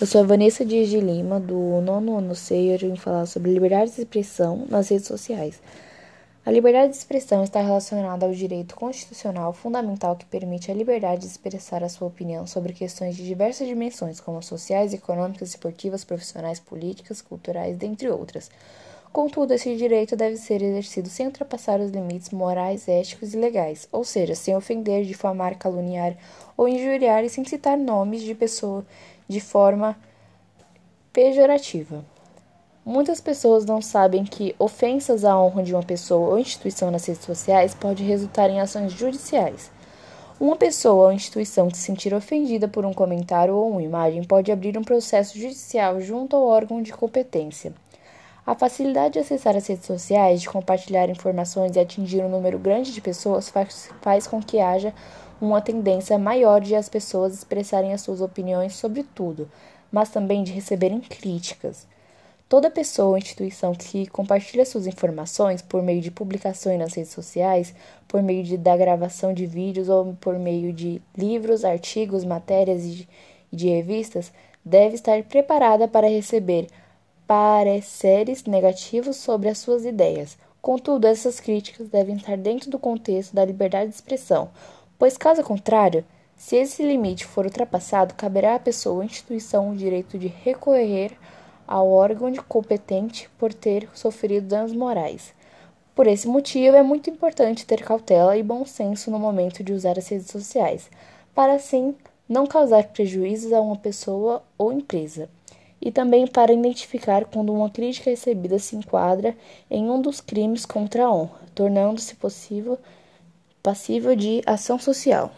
Eu sou a Vanessa Dias de Lima, do nono ano C, e hoje vim falar sobre liberdade de expressão nas redes sociais. A liberdade de expressão está relacionada ao direito constitucional fundamental que permite a liberdade de expressar a sua opinião sobre questões de diversas dimensões, como sociais, econômicas, esportivas, profissionais, políticas, culturais, dentre outras. Contudo, esse direito deve ser exercido sem ultrapassar os limites morais, éticos e legais, ou seja, sem ofender, difamar, caluniar ou injuriar e sem citar nomes de pessoa de forma pejorativa. Muitas pessoas não sabem que ofensas à honra de uma pessoa ou instituição nas redes sociais podem resultar em ações judiciais. Uma pessoa ou instituição que se sentir ofendida por um comentário ou uma imagem pode abrir um processo judicial junto ao órgão de competência. A facilidade de acessar as redes sociais, de compartilhar informações e atingir um número grande de pessoas faz, faz com que haja uma tendência maior de as pessoas expressarem as suas opiniões sobre tudo, mas também de receberem críticas. Toda pessoa ou instituição que compartilha suas informações por meio de publicações nas redes sociais, por meio de, da gravação de vídeos ou por meio de livros, artigos, matérias e de, de revistas, deve estar preparada para receber pareceres negativos sobre as suas ideias. Contudo, essas críticas devem estar dentro do contexto da liberdade de expressão, pois, caso contrário, se esse limite for ultrapassado, caberá à pessoa ou instituição o direito de recorrer ao órgão competente por ter sofrido danos morais. Por esse motivo, é muito importante ter cautela e bom senso no momento de usar as redes sociais, para assim não causar prejuízos a uma pessoa ou empresa, e também para identificar quando uma crítica recebida se enquadra em um dos crimes contra a honra, tornando-se possível passível de ação social.